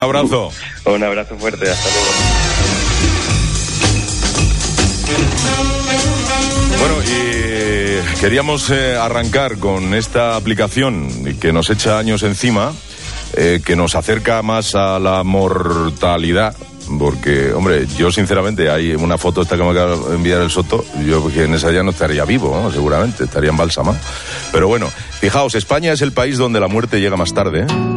Un abrazo. Un abrazo fuerte, hasta luego. Bueno, y queríamos eh, arrancar con esta aplicación que nos echa años encima, eh, que nos acerca más a la mortalidad. Porque, hombre, yo sinceramente, hay una foto esta que me acaba de enviar el Soto, yo que en esa ya no estaría vivo, ¿no? seguramente, estaría en bálsama. Pero bueno, fijaos, España es el país donde la muerte llega más tarde. Eh,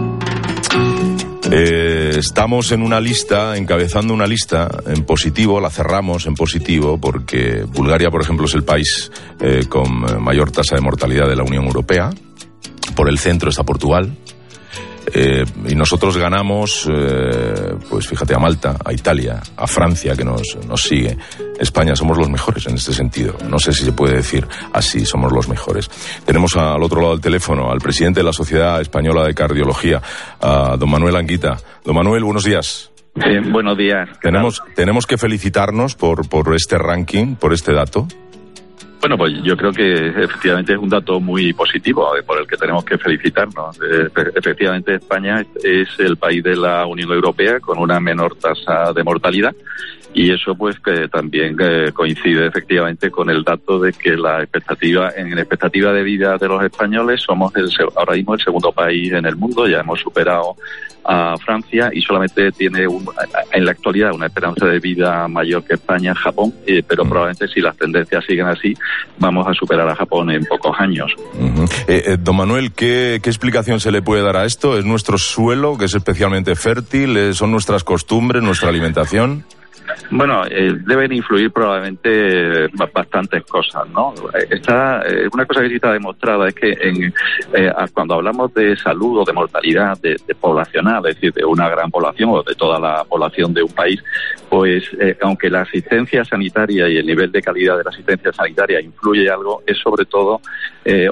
estamos en una lista, encabezando una lista en positivo, la cerramos en positivo, porque Bulgaria, por ejemplo, es el país eh, con mayor tasa de mortalidad de la Unión Europea. Por el centro está Portugal. Eh, y nosotros ganamos, eh, pues fíjate, a Malta, a Italia, a Francia, que nos, nos sigue. España somos los mejores en este sentido. No sé si se puede decir así, somos los mejores. Tenemos al otro lado del teléfono al presidente de la Sociedad Española de Cardiología, a don Manuel Anguita. Don Manuel, buenos días. Buenos días. Tenemos, tenemos que felicitarnos por, por este ranking, por este dato. Bueno, pues yo creo que efectivamente es un dato muy positivo eh, por el que tenemos que felicitarnos. Eh, efectivamente, España es el país de la Unión Europea con una menor tasa de mortalidad y eso pues que también eh, coincide efectivamente con el dato de que la expectativa en la expectativa de vida de los españoles somos el, ahora mismo el segundo país en el mundo ya hemos superado a Francia y solamente tiene en la actualidad una esperanza de vida mayor que España, Japón, eh, pero mm. probablemente si las tendencias siguen así vamos a superar a Japón en pocos años. Eh, don Manuel, ¿qué, ¿qué, explicación se le puede dar a esto? ¿Es nuestro suelo que es especialmente fértil? ¿Son nuestras costumbres, nuestra alimentación? Bueno, eh, deben influir probablemente bastantes cosas, ¿no? Está, eh, una cosa que sí está demostrada es que en, eh, cuando hablamos de salud o de mortalidad de, poblacional, es decir, de una gran población o de toda la población de un país, pues aunque la asistencia sanitaria y el nivel de calidad de la asistencia sanitaria influye algo, es sobre todo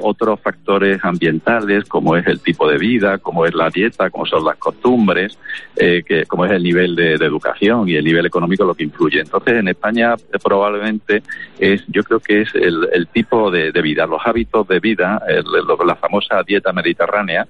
otros factores ambientales, como es el tipo de vida, como es la dieta, como son las costumbres, que, como es el nivel de educación y el nivel económico lo que influye. Entonces, en España eh, probablemente es, yo creo que es el, tipo de, vida, los hábitos de vida, la famosa dieta mediterránea,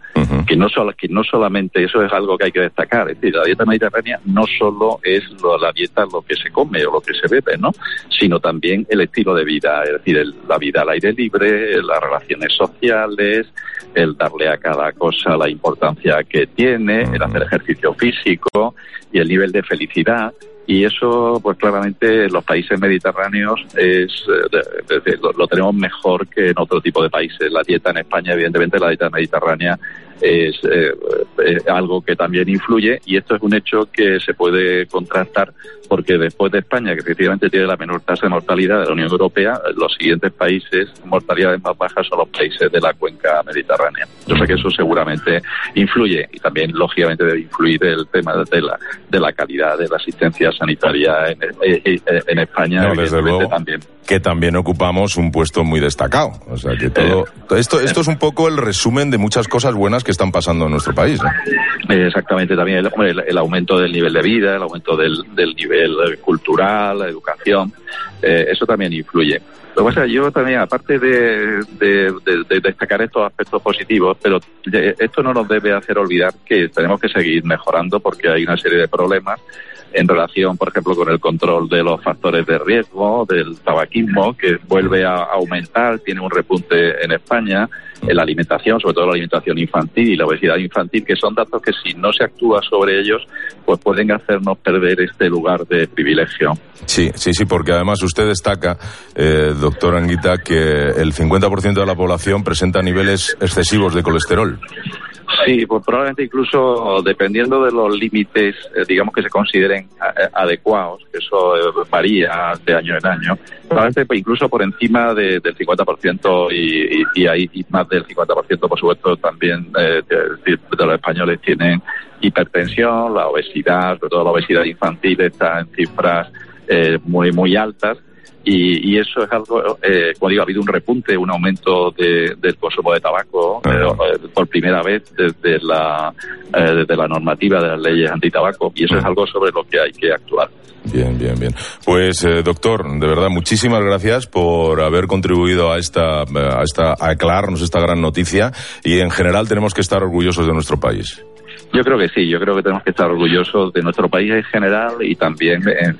que no solo, que no solamente eso es algo que hay que destacar, es decir, la dieta mediterránea no solo es la dieta lo que se come o lo que se bebe, ¿no? Sino también el estilo de vida, es decir, la vida al aire libre, las relaciones sociales, el darle a cada cosa la importancia que tiene, el hacer ejercicio físico y el nivel de felicidad y eso pues claramente en los países mediterráneos es eh, lo, tenemos mejor que en otro tipo de países. La dieta en España evidentemente la dieta mediterránea es eh, algo que también influye y esto es un hecho que se puede contrastar porque después de España, que efectivamente tiene la menor tasa de mortalidad de la Unión Europea, los siguientes países mortalidades más bajas son los países de la cuenca mediterránea. Yo sé que eso seguramente influye y también, lógicamente, debe influir el tema de la, de la calidad de la asistencia sanitaria en, eh, eh, en, España. No, desde luego también. que también ocupamos un puesto muy destacado. O sea, que todo, eh, esto, esto es un poco el resumen de muchas cosas buenas que están pasando en nuestro país. Exactamente, también el, el, aumento del nivel de vida, el aumento del, del nivel cultural, la educación, eh, eso también influye. Lo que pasa yo también, aparte de, destacar estos aspectos positivos, pero esto no nos debe hacer olvidar que tenemos que seguir mejorando porque hay una serie de problemas en relación, por ejemplo, con el control de los factores de riesgo, del tabaquismo, que vuelve a aumentar, tiene un repunte en España, en la alimentación, sobre todo la alimentación infantil y la obesidad infantil, que son datos que si no se actúa sobre ellos, pues pueden hacernos perder este lugar de privilegio. Sí, sí, sí, porque además usted destaca, eh, doctor Anguita, que el 50% de la población presenta niveles excesivos de colesterol. Sí, pues probablemente incluso dependiendo de los límites, eh, digamos que se consideren eh, adecuados, que eso eh, varía de año en año, probablemente pues, incluso por encima del 50% y, y, hay más del 50% por supuesto también de, los españoles tienen hipertensión, la obesidad, sobre todo la obesidad infantil está en cifras muy muy altas y, eso es algo, eh, como digo, ha habido un repunte, un aumento del consumo de tabaco eh, por primera vez desde la, eh, desde la normativa de las leyes antitabaco y eso es algo sobre lo que hay que actuar. Bien, bien, bien. Pues, eh, doctor, de verdad, muchísimas gracias por haber contribuido a esta, a esta, a aclararnos esta gran noticia y en general tenemos que estar orgullosos de nuestro país. Yo creo que sí, yo creo que tenemos que estar orgullosos de nuestro país en general y también en,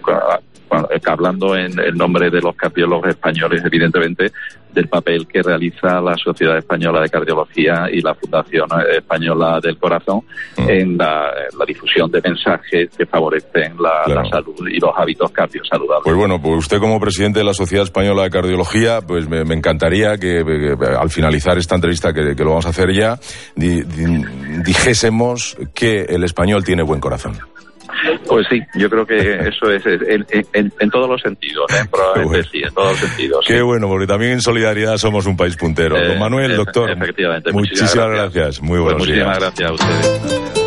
hablando en el nombre de los cardiólogos españoles, evidentemente, del papel que realiza la Sociedad Española de Cardiología y la Fundación Española del Corazón mm. en, la, difusión de mensajes que favorecen la, salud y los hábitos cardiosaludables. Pues bueno, pues usted como presidente de la Sociedad Española de Cardiología, pues me, encantaría que, al finalizar esta entrevista, que, lo vamos a hacer ya, dijésemos que el español tiene buen corazón. Pues sí, yo creo que eso es, en, todos los sentidos, ¿eh? probablemente sí, en todos los sentidos. Qué bueno, porque también en solidaridad somos un país puntero. Don eh, Manuel, doctor, efectivamente, muchísimas gracias. Muy pues buenos muchísimas gracias a ustedes.